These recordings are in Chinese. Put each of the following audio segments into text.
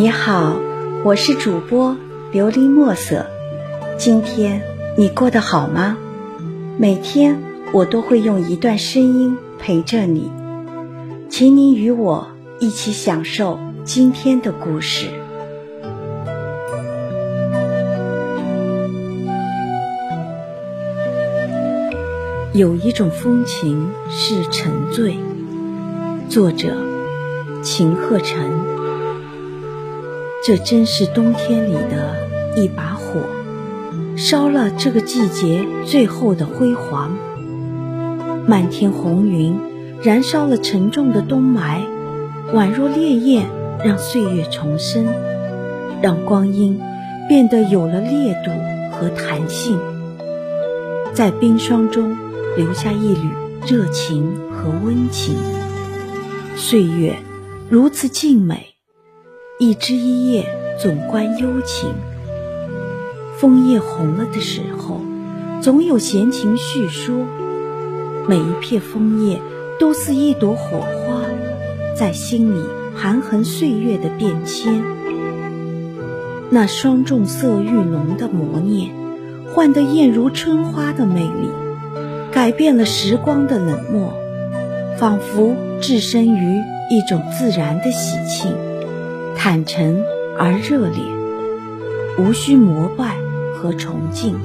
你好，我是主播琉璃墨色。今天你过得好吗？每天我都会用一段声音陪着你，请你与我一起享受今天的故事。有一种风情是沉醉。作者：秦鹤成。这真是冬天里的一把火，烧了这个季节最后的辉煌。漫天红云燃烧了沉重的冬霾，宛若烈焰，让岁月重生，让光阴变得有了烈度和弹性，在冰霜中留下一缕热情和温情。岁月如此静美。一枝一叶总关幽情，枫叶红了的时候，总有闲情叙说。每一片枫叶都似一朵火花，在心里盘桓岁月的变迁。那霜重色欲浓的磨练，换得艳如春花的魅力，改变了时光的冷漠，仿佛置身于一种自然的喜庆。坦诚而热烈，无需膜拜和崇敬，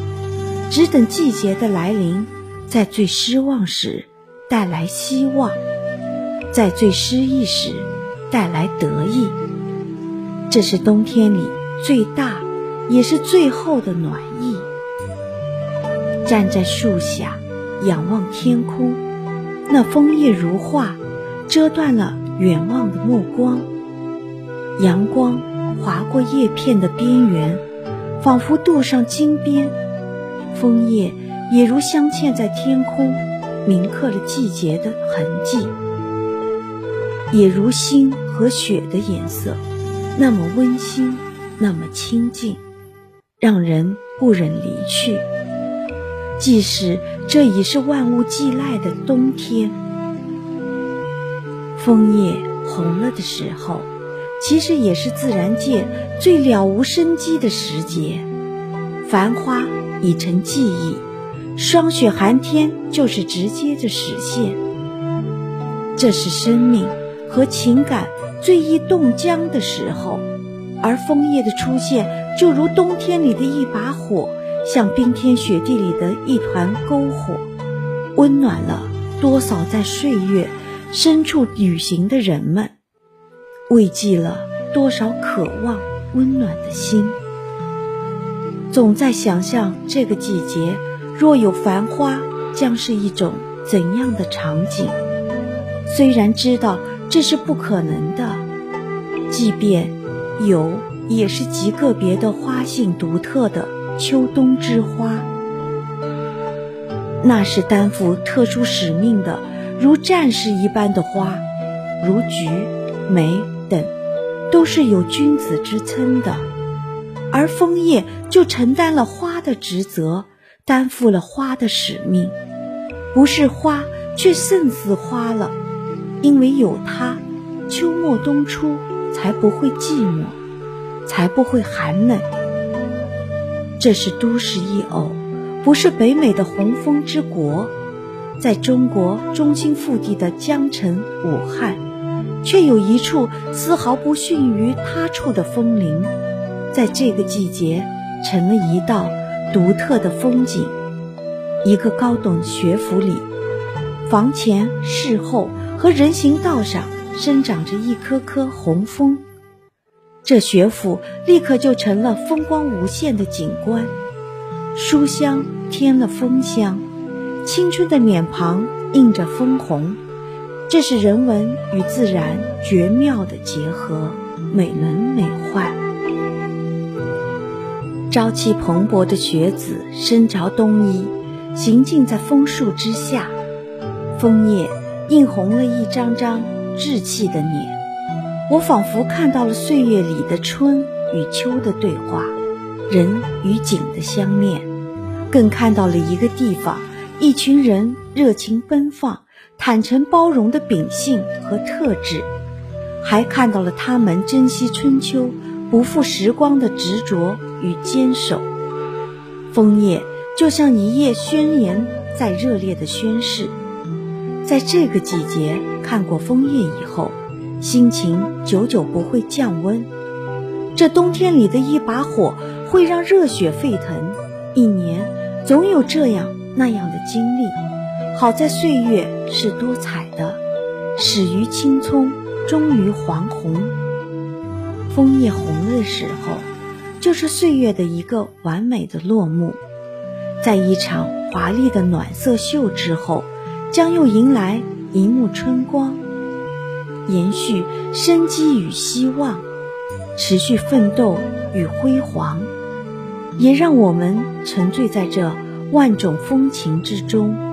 只等季节的来临，在最失望时带来希望，在最失意时带来得意。这是冬天里最大也是最后的暖意。站在树下，仰望天空，那枫叶如画，遮断了远望的目光。阳光划过叶片的边缘，仿佛镀上金边；枫叶也如镶嵌在天空，铭刻了季节的痕迹。也如星和雪的颜色，那么温馨，那么清静，让人不忍离去。即使这已是万物寄赖的冬天，枫叶红了的时候。其实也是自然界最了无生机的时节，繁花已成记忆，霜雪寒天就是直接的实现。这是生命和情感最易冻僵的时候，而枫叶的出现就如冬天里的一把火，像冰天雪地里的一团篝火，温暖了多少在岁月深处旅行的人们。慰藉了多少渴望温暖的心？总在想象这个季节若有繁花，将是一种怎样的场景？虽然知道这是不可能的，即便有，也是极个别的花性独特的秋冬之花。那是担负特殊使命的，如战士一般的花，如菊、梅。等都是有君子之称的，而枫叶就承担了花的职责，担负了花的使命。不是花，却胜似花了，因为有它，秋末冬初才不会寂寞，才不会寒冷。这是都市一偶，不是北美的红枫之国，在中国中心腹地的江城武汉。却有一处丝毫不逊于他处的枫林，在这个季节成了一道独特的风景。一个高等学府里，房前、室后和人行道上生长着一棵棵红枫，这学府立刻就成了风光无限的景观。书香添了枫香，青春的脸庞映着枫红。这是人文与自然绝妙的结合，美轮美奂。朝气蓬勃的学子身着冬衣，行进在枫树之下，枫叶映红了一张张稚气的脸。我仿佛看到了岁月里的春与秋的对话，人与景的相恋，更看到了一个地方，一群人热情奔放。坦诚包容的秉性和特质，还看到了他们珍惜春秋、不负时光的执着与坚守。枫叶就像一叶宣言，在热烈的宣誓。在这个季节看过枫叶以后，心情久久不会降温。这冬天里的一把火，会让热血沸腾。一年总有这样那样的经历。好在岁月是多彩的，始于青葱，终于黄红。枫叶红的时候，就是岁月的一个完美的落幕。在一场华丽的暖色秀之后，将又迎来一幕春光，延续生机与希望，持续奋斗与辉煌，也让我们沉醉在这万种风情之中。